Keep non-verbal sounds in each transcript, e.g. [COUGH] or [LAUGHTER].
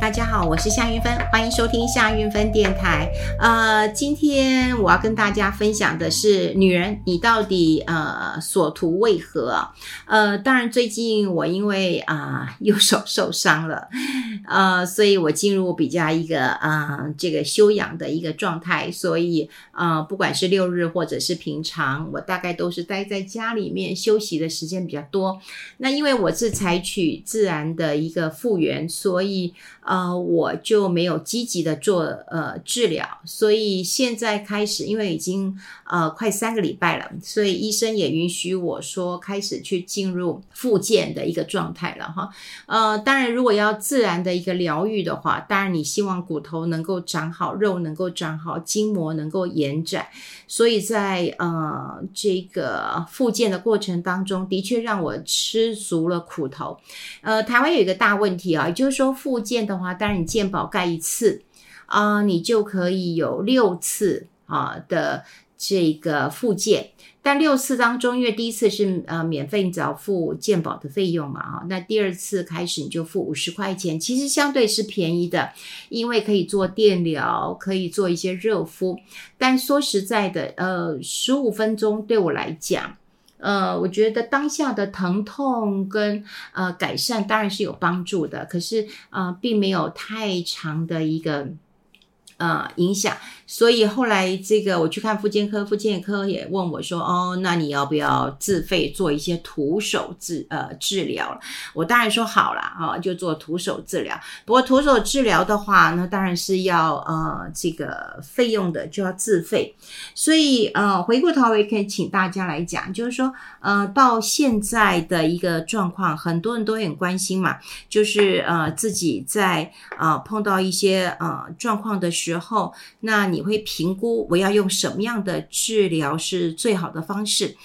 大家好，我是夏云芬，欢迎收听夏云芬电台。呃，今天我要跟大家分享的是，女人你到底呃所图为何？呃，当然最近我因为啊、[LAUGHS] 右手受伤了，呃，所以我进入比较一个啊、这个休养的一个状态，所以啊、呃、不管是六日或者是平常，我大概都是待在家里面休息的时间比较多。那因为我是采取自然的一个复原，所以。呃，我就没有积极的做呃治疗，所以现在开始，因为已经呃快三个礼拜了，所以医生也允许我说开始去进入复健的一个状态了哈。呃，当然，如果要自然的一个疗愈的话，当然你希望骨头能够长好，肉能够长好，筋膜能够延展，所以在呃这个复健的过程当中，的确让我吃足了苦头。呃，台湾有一个大问题啊，也就是说复健的。话，当然你健保盖一次啊、你就可以有六次啊的这个复健。但六次当中，因为第一次是呃免费，你只要付健保的费用嘛，哈，那第二次开始你就付五十块钱，其实相对是便宜的，因为可以做电疗，可以做一些热敷。但说实在的，呃，十五分钟对我来讲。呃，我觉得当下的疼痛跟呃改善当然是有帮助的，可是呃并没有太长的一个呃影响。所以后来这个我去看复健科，复健科也问我说：“哦，那你要不要自费做一些徒手治呃治疗？”我当然说好了啊，就做徒手治疗。不过徒手治疗的话，那当然是要呃这个费用的，就要自费。所以呃回过头我也可以请大家来讲，就是说呃到现在的一个状况，很多人都很关心嘛，就是呃自己在啊、呃、碰到一些呃状况的时时候，那你。你会评估我要用什么样的治疗是最好的方式。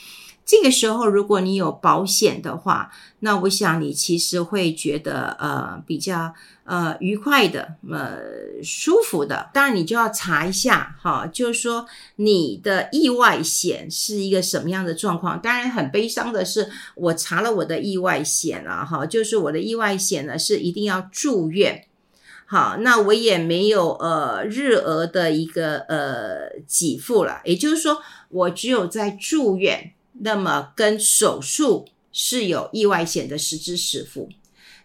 这个时候，如果你有保险的话，那我想你其实会觉得呃比较呃愉快的，呃舒服的。当然，你就要查一下哈，就是说你的意外险是一个什么样的状况。当然，很悲伤的是，我查了我的意外险了哈，就是我的意外险呢是一定要住院。好，那我也没有呃日额的一个呃给付了，也就是说，我只有在住院，那么跟手术是有意外险的实支实付。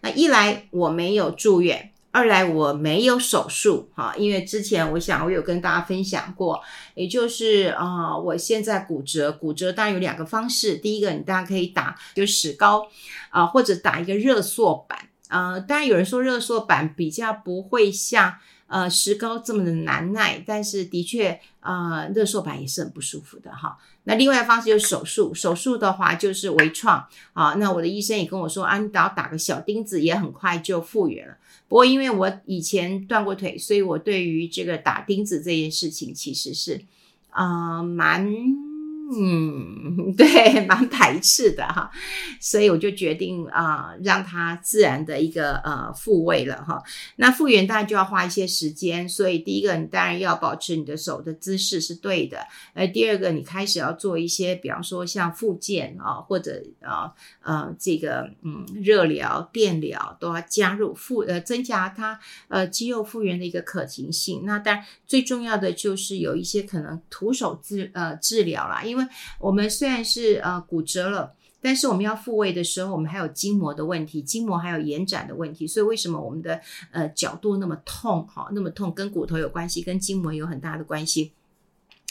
那一来我没有住院，二来我没有手术，哈，因为之前我想我有跟大家分享过，也就是啊、我现在骨折，骨折当然有两个方式，第一个你大家可以打就石膏啊、或者打一个热缩板。呃，当然有人说热缩板比较不会像呃石膏这么的难耐，但是的确呃热缩板也是很不舒服的哈。那另外一方式就是手术，手术的话就是微创啊。那我的医生也跟我说啊，你只要打个小钉子也很快就复原了。不过因为我以前断过腿，所以我对于这个打钉子这件事情其实是啊、呃、蛮。嗯，[LAUGHS] 对，蛮排斥的哈，所以我就决定啊、让它自然的一个呃复位了哈。那复原当然就要花一些时间，所以第一个你当然要保持你的手的姿势是对的，呃，第二个你开始要做一些，比方说像复健啊，或者啊呃这个嗯热疗、电疗都要加入复呃增加它呃肌肉复原的一个可行性。那当然最重要的就是有一些可能徒手治呃治疗啦，因为我们虽然是呃骨折了，但是我们要复位的时候，我们还有筋膜的问题，筋膜还有延展的问题，所以为什么我们的呃角度那么痛？哈，那么痛跟骨头有关系，跟筋膜有很大的关系。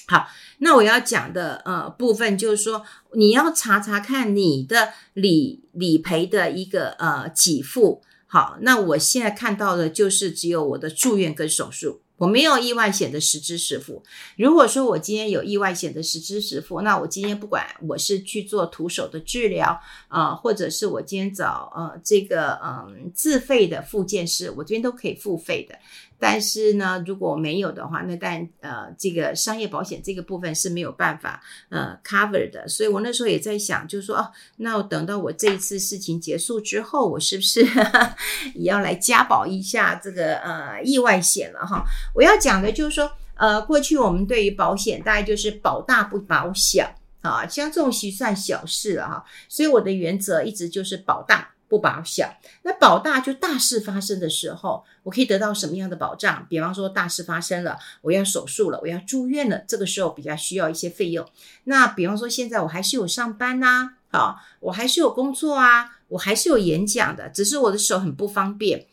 好，那我要讲的呃部分就是说，你要查查看你的理理赔的一个呃给付。好，那我现在看到的就是只有我的住院跟手术。我没有意外险的实支实付。如果说我今天有意外险的实支实付，那我今天不管我是去做徒手的治疗啊、或者是我今天找呃这个嗯、自费的复健师，我这边都可以付费的。但是呢，如果没有的话，那但呃，这个商业保险这个部分是没有办法呃 cover 的。所以我那时候也在想，就是说哦，那我等到我这一次事情结束之后，我是不是呵 [LAUGHS] 呵也要来加保一下这个呃意外险了哈？我要讲的就是说，呃，过去我们对于保险大概就是保大不保小啊，像这种其实算小事了哈。所以我的原则一直就是保大。不保小。那保大就大事发生的时候，我可以得到什么样的保障？比方说大事发生了，我要手术了，我要住院了，这个时候比较需要一些费用。那比方说现在我还是有上班呐、啊，好，我还是有工作啊，我还是有演讲的，只是我的手很不方便。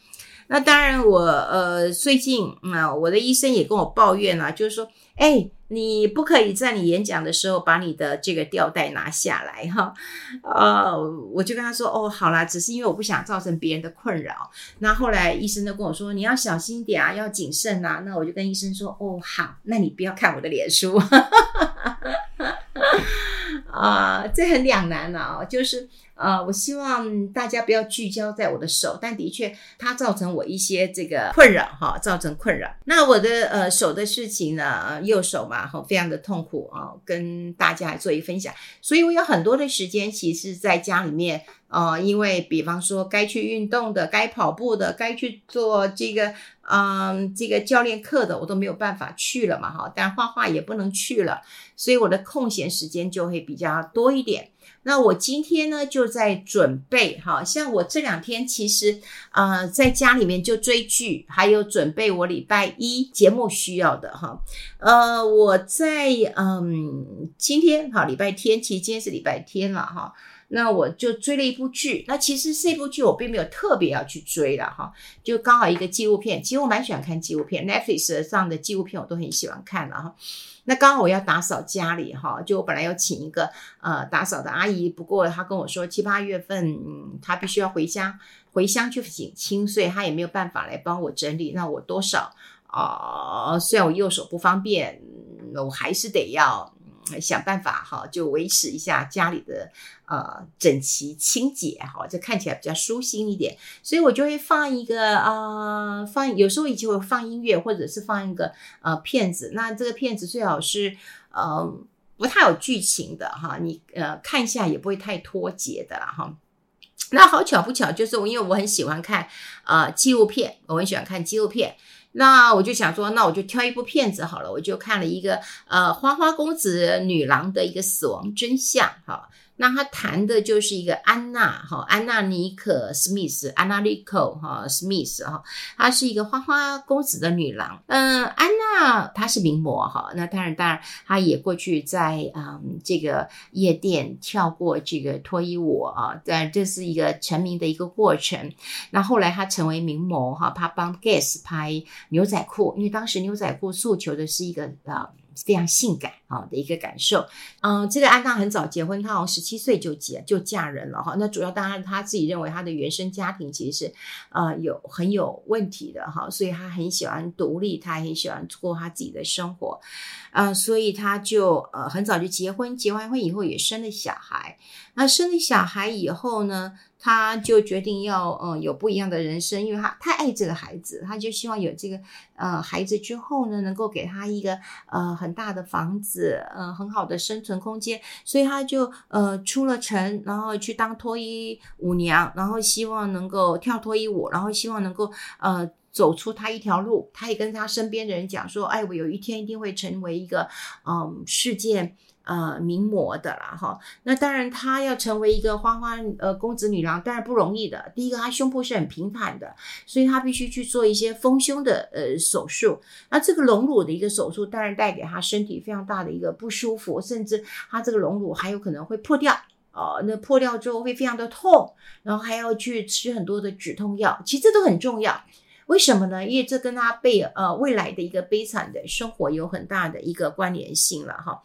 那当然我，呃最近啊、嗯，我的医生也跟我抱怨了、就是说，哎，你不可以在你演讲的时候把你的这个吊带拿下来哈。呃，我就跟他说，哦，好啦，只是因为我不想造成别人的困扰。那后来医生都跟我说，你要小心点啊，要谨慎啊。那我就跟医生说，哦，好，那你不要看我的脸书。[LAUGHS] 啊、这很两难了啊，就是。呃，我希望大家不要聚焦在我的手，但的确它造成我一些这个困扰哈，造成困扰。那我的呃手的事情呢，右手嘛哈，非常的痛苦啊，跟大家做一分享。所以我有很多的时间，其实在家里面、呃，因为比方说该去运动的、该跑步的、该去做这个嗯、这个教练课的，我都没有办法去了嘛哈。但画画也不能去了，所以我的空闲时间就会比较多一点。那我今天呢，就在准备，哈，像我这两天其实，呃，在家里面就追剧，还有准备我礼拜一节目需要的，哈，呃，我在嗯，今天哈，礼拜天，其实今天是礼拜天了，哈，那我就追了一部剧，那其实这部剧我并没有特别要去追了，哈，就刚好一个纪录片，其实我蛮喜欢看纪录片，Netflix 上的纪录片我都很喜欢看了，哈。那刚好我要打扫家里哈，就我本来要请一个呃打扫的阿姨，不过她跟我说七八月份，她必须要回家回乡去省亲，所以她也没有办法来帮我整理。那我多少啊，虽然我右手不方便，我还是得要。想办法哈，就维持一下家里的呃整齐清洁哈，这看起来比较舒心一点。所以我就会放一个啊、放有时候以前会放音乐，或者是放一个呃片子。那这个片子最好是呃不太有剧情的哈，你呃看一下也不会太脱节的啦哈。那好巧不巧，就是我因为我很喜欢看呃纪录片，我很喜欢看纪录片。那我就想说，那我就挑一部片子好了，我就看了一个呃花花公子女郎的一个死亡真相，哈。那他谈的就是一个安娜哈，安娜尼可史密斯，安娜尼可哈史密斯哈，她是一个花花公子的女郎。嗯，安娜她是名模哈，那当然当然，她也过去在嗯这个夜店跳过这个脱衣舞啊，但这是一个成名的一个过程。那后来她成为名模哈，她帮 Guess 拍牛仔裤，因为当时牛仔裤诉求的是一个啊。非常性感啊的一个感受，嗯，这个安娜很早结婚，她好像十七岁就结就嫁人了哈。那主要当然她自己认为她的原生家庭其实是呃有很有问题的哈，所以她很喜欢独立，她很喜欢过她自己的生活，啊，所以她就呃很早就结婚，结完婚以后也生了小孩。那生了小孩以后呢，他就决定要嗯有不一样的人生，因为他太爱这个孩子，他就希望有这个呃孩子之后呢，能够给他一个呃很大的房子，呃很好的生存空间，所以他就呃出了城，然后去当脱衣舞娘，然后希望能够跳脱衣舞，然后希望能够呃走出他一条路。他也跟他身边的人讲说，哎，我有一天一定会成为一个嗯世界。呃，名模的啦，哈，那当然，她要成为一个花花呃公子女郎，当然不容易的。第一个，她胸部是很平坦的，所以她必须去做一些丰胸的呃手术。那这个隆乳的一个手术，当然带给她身体非常大的一个不舒服，甚至她这个隆乳还有可能会破掉，哦，那破掉之后会非常的痛，然后还要去吃很多的止痛药。其实这都很重要，为什么呢？因为这跟她被呃未来的一个悲惨的生活有很大的一个关联性了，哈。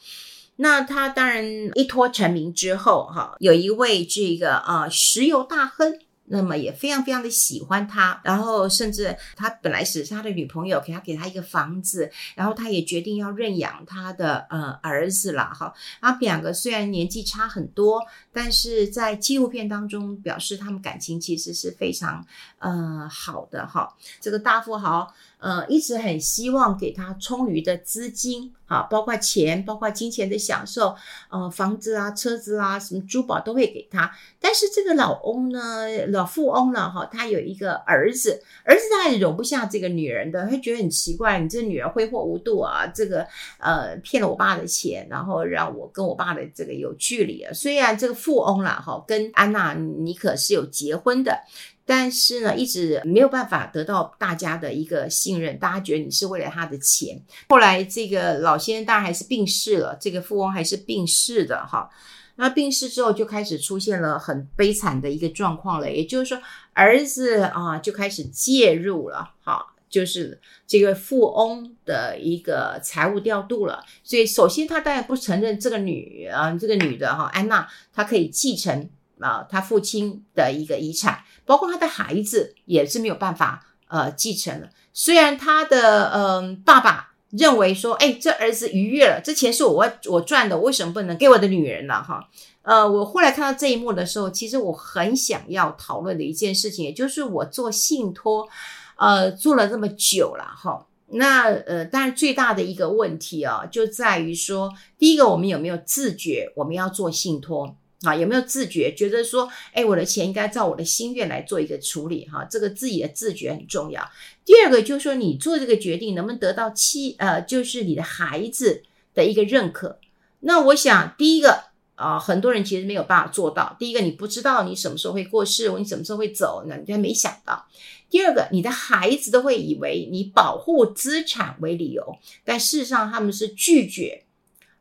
那他当然一脱成名之后，哈，有一位这个啊石油大亨，那么也非常非常的喜欢他，然后甚至他本来是他的女朋友，给他给他一个房子，然后他也决定要认养他的呃儿子了，哈。他们两个虽然年纪差很多，但是在纪录片当中表示他们感情其实是非常呃好的，哈。这个大富豪呃一直很希望给他充裕的资金。啊，包括钱，包括金钱的享受，呃，房子啊、车子啊、什么珠宝都会给他。但是这个老翁呢，老富翁呢，哈，他有一个儿子，儿子他也容不下这个女人的，他觉得很奇怪，你这女儿挥霍无度啊，这个呃骗了我爸的钱，然后让我跟我爸的这个有距离啊。虽然这个富翁啦，哈，跟安娜妮可是有结婚的。但是呢，一直没有办法得到大家的一个信任，大家觉得你是为了他的钱。后来这个老先生当然还是病逝了，这个富翁还是病逝的哈。那病逝之后就开始出现了很悲惨的一个状况了，也就是说儿子啊就开始介入了，哈，就是这个富翁的一个财务调度了。所以首先他当然不承认这个女啊这个女的哈安娜她可以继承啊他父亲的一个遗产。包括他的孩子也是没有办法呃继承了。虽然他的嗯、爸爸认为说，哎，这儿子逾越了，这钱是我我赚的，我为什么不能给我的女人呢？哈，呃，我后来看到这一幕的时候，其实我很想要讨论的一件事情，也就是我做信托，呃，做了这么久了哈。那呃，当然最大的一个问题啊，就在于说，第一个，我们有没有自觉我们要做信托？啊，有没有自觉觉得说，哎，我的钱应该照我的心愿来做一个处理？哈，这个自己的自觉很重要。第二个就是说，你做这个决定能不能得到妻呃，就是你的孩子的一个认可？那我想，第一个啊，很多人其实没有办法做到。第一个，你不知道你什么时候会过世，你什么时候会走，那你还没想到。第二个，你的孩子都会以为你保护资产为理由，但事实上他们是拒绝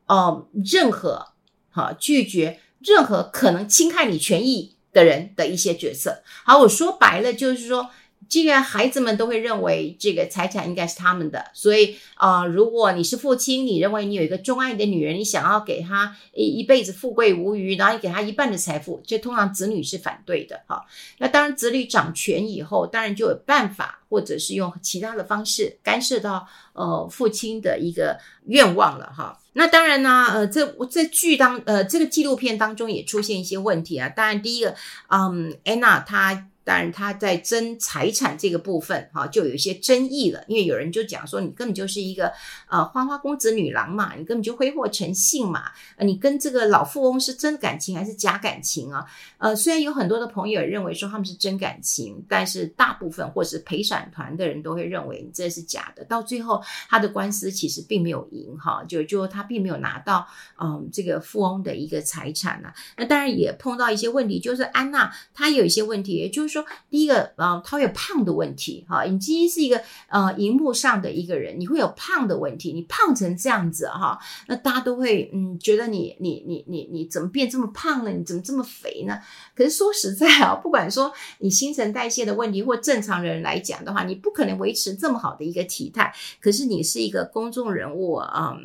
哦、任何哈拒绝。任何可能侵害你权益的人的一些角色，好，我说白了就是说，这个孩子们都会认为这个财产应该是他们的，所以啊、如果你是父亲，你认为你有一个钟爱的女人，你想要给她一一辈子富贵无余，然后你给她一半的财富，这通常子女是反对的，哈。那当然，子女掌权以后，当然就有办法，或者是用其他的方式干涉到呃父亲的一个愿望了，哈。那当然呢，呃，这这剧当呃这个纪录片当中也出现一些问题啊。当然，第一个，嗯，安娜她。当然，他在争财产这个部分，哈，就有一些争议了。因为有人就讲说，你根本就是一个呃花花公子女郎嘛，你根本就挥霍成性嘛。呃，你跟这个老富翁是真感情还是假感情啊？呃，虽然有很多的朋友认为说他们是真感情，但是大部分或是陪审团的人都会认为你这是假的。到最后，他的官司其实并没有赢，哈，就就他并没有拿到嗯这个富翁的一个财产啊。那当然也碰到一些问题，就是安娜她有一些问题，也就是。说第一个，啊，他有胖的问题，哈，你今天是一个呃荧幕上的一个人，你会有胖的问题，你胖成这样子，哈，那大家都会嗯觉得你你你你你怎么变这么胖了？你怎么这么肥呢？可是说实在啊，不管说你新陈代谢的问题或正常人来讲的话，你不可能维持这么好的一个体态。可是你是一个公众人物，嗯，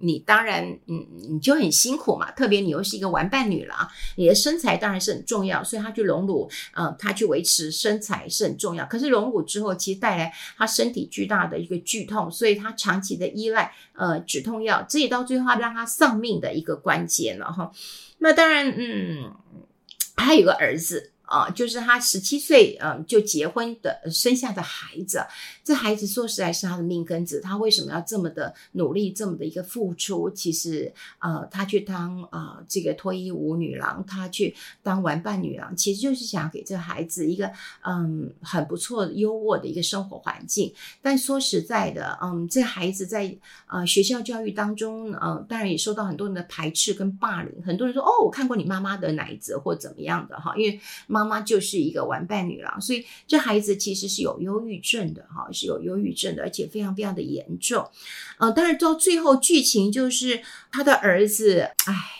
你当然嗯你就很辛苦嘛，特别你又是一个玩伴女郎，你的身材当然是很重要，所以他去隆乳，嗯，他去。维持身材是很重要，可是隆骨之后，其实带来他身体巨大的一个剧痛，所以他长期的依赖呃止痛药，这也到最后让他丧命的一个关键了哈。那当然，嗯，他有个儿子。啊，就是他十七岁，嗯，就结婚的生下的孩子，这孩子说实在是他的命根子。他为什么要这么的努力，这么的一个付出？其实，呃，他去当啊、这个脱衣舞女郎，他去当玩伴女郎，其实就是想给这孩子一个嗯很不错的优渥的一个生活环境。但说实在的，嗯，这孩子在呃学校教育当中，嗯、当然也受到很多人的排斥跟霸凌。很多人说，哦，我看过你妈妈的奶子或怎么样的哈，因为。妈妈妈就是一个玩伴女郎，所以这孩子其实是有忧郁症的哈，是有忧郁症的，而且非常非常的严重。呃，但是到最后剧情就是他的儿子，唉。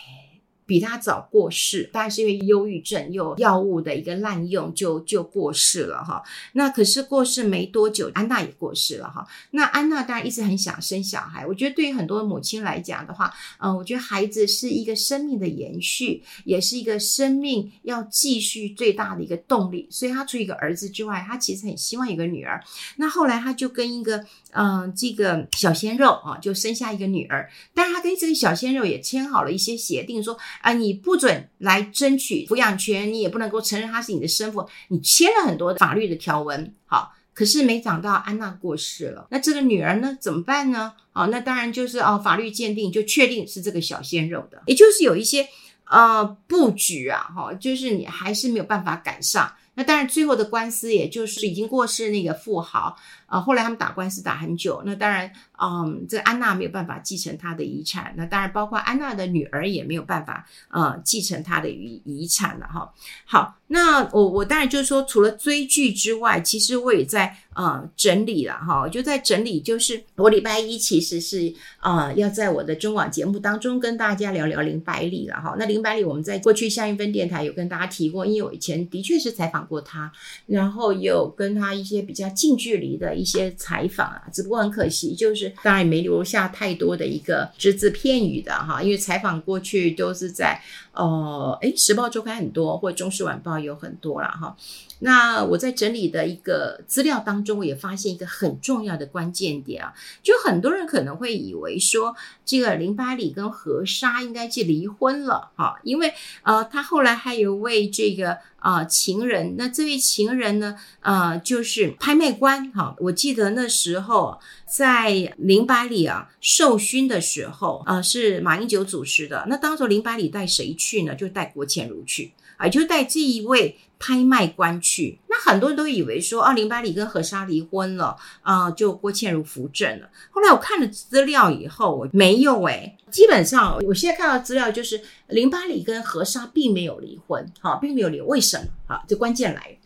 比他早过世，但是因为忧郁症又药物的一个滥用就，就过世了哈。那可是过世没多久，安娜也过世了哈。那安娜当然一直很想生小孩。我觉得对于很多母亲来讲的话，嗯，我觉得孩子是一个生命的延续，也是一个生命要继续最大的一个动力。所以他除一个儿子之外，他其实很希望有个女儿。那后来他就跟一个嗯这个小鲜肉啊，就生下一个女儿。但是他跟这个小鲜肉也签好了一些协定，说。啊，你不准来争取抚养权，你也不能够承认他是你的生父。你签了很多法律的条文，好。可是没想到安娜过世了，那这个女儿呢怎么办呢？啊，那当然就是哦，法律鉴定就确定是这个小鲜肉的，也就是有一些呃布局啊，哈，就是你还是没有办法赶上。那当然最后的官司也就是已经过世那个富豪。啊，后来他们打官司打很久，那当然，嗯，这安娜没有办法继承他的遗产，那当然包括安娜的女儿也没有办法，呃，继承他的遗遗产了哈。好，那我我当然就是说，除了追剧之外，其实我也在呃整理了哈，我就在整理，就是我礼拜一其实是呃要在我的中广节目当中跟大家聊聊林百里了哈。那林百里我们在过去夏韵芬电台有跟大家提过，因为我以前的确是采访过他，然后有跟他一些比较近距离的。一些采访啊，只不过很可惜，就是当然也没留下太多的一个只字片语的哈，因为采访过去都是在哦，哎，时报周刊很多，或者中时晚报有很多了哈。那我在整理的一个资料当中，我也发现一个很重要的关键点啊，就很多人可能会以为说，这个林百里跟何莎应该是离婚了哈，因为呃，他后来还有位这个啊、情人，那这位情人呢，呃，就是拍卖官哈，我记得那时候在林百里啊受勋的时候啊、呃，是马英九主持的，那当时林百里带谁去呢？就带郭倩如去。啊，就带这一位拍卖官去，那很多人都以为说，啊，林百里跟何莎离婚了，啊，就郭倩如扶正了。后来我看了资料以后，我没有诶，基本上我现在看到资料就是林百里跟何莎并没有离婚，哈，并没有离。为什么？哈，这关键来，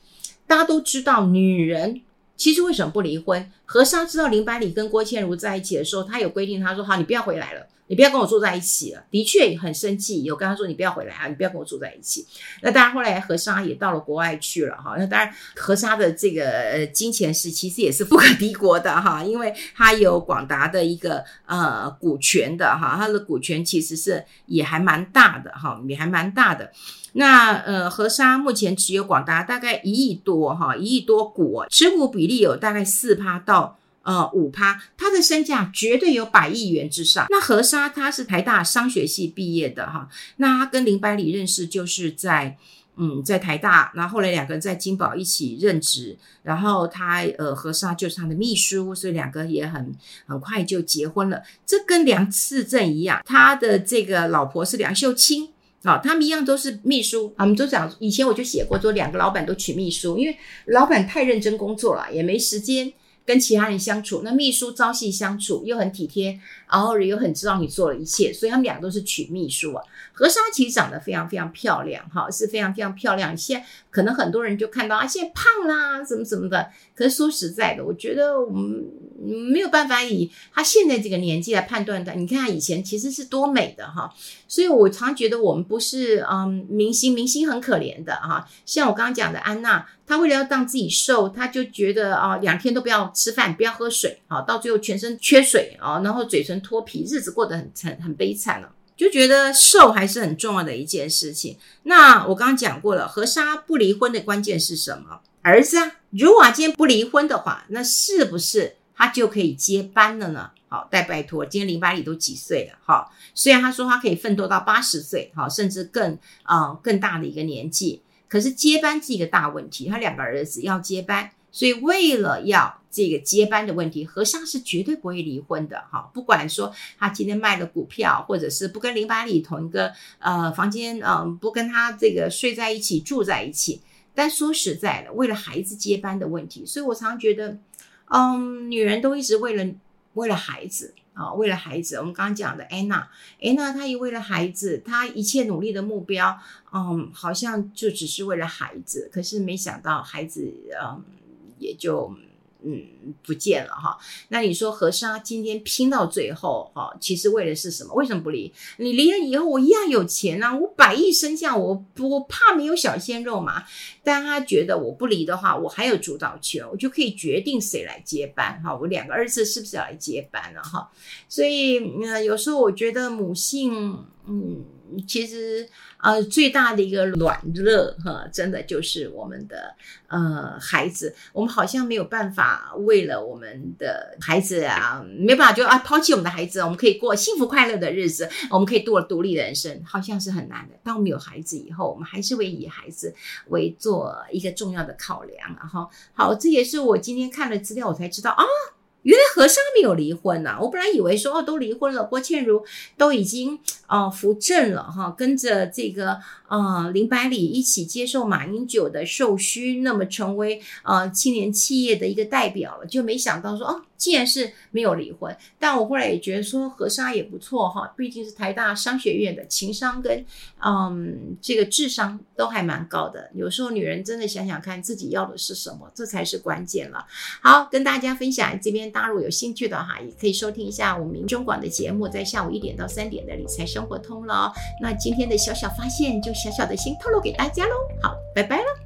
大家都知道，女人其实为什么不离婚？何莎知道林百里跟郭倩如在一起的时候，她有规定，她说，好，你不要回来了。你不要跟我住在一起了，的确很生气。有跟他说，你不要回来啊，你不要跟我住在一起。那当然，后来何莎也到了国外去了哈。那当然，何莎的这个金钱是其实也是富可敌国的哈，因为他有广达的一个呃股权的哈，他的股权其实是也还蛮大的哈，也还蛮大的。那呃，何莎目前持有广达大概一亿多哈，一亿多股，持股比例有大概四趴到。呃，五趴，他的身价绝对有百亿元之上。那何莎他是台大商学系毕业的哈，那他跟林百里认识就是在嗯在台大，然后后来两个人在金宝一起任职，然后他呃何莎就是他的秘书，所以两个也很很快就结婚了。这跟梁次正一样，他的这个老婆是梁秀清啊，他们一样都是秘书。我们都讲以前我就写过，说两个老板都娶秘书，因为老板太认真工作了，也没时间。跟其他人相处，那秘书朝夕相处，又很体贴，然后又很知道你做了一切，所以他们俩都是娶秘书啊。何莎其实长得非常非常漂亮，哈，是非常非常漂亮。现在可能很多人就看到啊，现在胖啦，什么什么的。可是说实在的，我觉得我们没有办法以她现在这个年纪来判断的。你看她以前其实是多美的哈，所以我常觉得我们不是嗯明星，明星很可怜的哈。像我刚刚讲的安娜。她为了要让自己瘦，她就觉得啊，两天都不要吃饭，不要喝水，啊，到最后全身缺水啊，然后嘴唇脱皮，日子过得很很很悲惨了。就觉得瘦还是很重要的一件事情。那我刚刚讲过了，何莎不离婚的关键是什么？儿子啊，如果今天不离婚的话，那是不是他就可以接班了呢？好，再拜托，今天林百里都几岁了？哈，虽然他说他可以奋斗到八十岁，哈，甚至更啊、更大的一个年纪。可是接班是一个大问题，他两个儿子要接班，所以为了要这个接班的问题，和尚是绝对不会离婚的哈。不管说他今天卖了股票，或者是不跟林百里同一个呃房间，嗯、不跟他这个睡在一起住在一起。但说实在的，为了孩子接班的问题，所以我常觉得，嗯，女人都一直为了为了孩子。啊、为了孩子，我们刚刚讲的安娜，安娜她也为了孩子，她一切努力的目标，嗯，好像就只是为了孩子，可是没想到孩子，嗯，也就。嗯，不见了哈。那你说何莎今天拼到最后哈，其实为的是什么？为什么不离？你离了以后，我一样有钱啊，我百亿身价，我我怕没有小鲜肉嘛。但他觉得我不离的话，我还有主导权，我就可以决定谁来接班哈。我两个儿子是不是要来接班了哈？所以呃，有时候我觉得母性，嗯，其实呃，最大的一个暖热哈，真的就是我们的呃孩子。我们好像没有办法为了我们的孩子啊，没办法就啊抛弃我们的孩子，我们可以过幸福快乐的日子，我们可以度过独立的人生，好像是很难的。当我们有孩子以后，我们还是会以孩子为做一个重要的考量。然后，好，这也是我今天看了资料，我才知道啊。原来和尚没有离婚呐、我本来以为说哦，都离婚了，郭倩如都已经哦扶正了哈，跟着这个啊林百里一起接受马英九的授勋，那么成为啊青年企业的一个代表了，就没想到说哦。既然是没有离婚，但我后来也觉得说何莎也不错哈，毕竟是台大商学院的情商跟嗯这个智商都还蛮高的。有时候女人真的想想看自己要的是什么，这才是关键了。好，跟大家分享这边，大陆有兴趣的哈，也可以收听一下我们中广的节目，在下午一点到三点的理财生活通了。那今天的小小发现就小小的先透露给大家喽。好，拜拜了。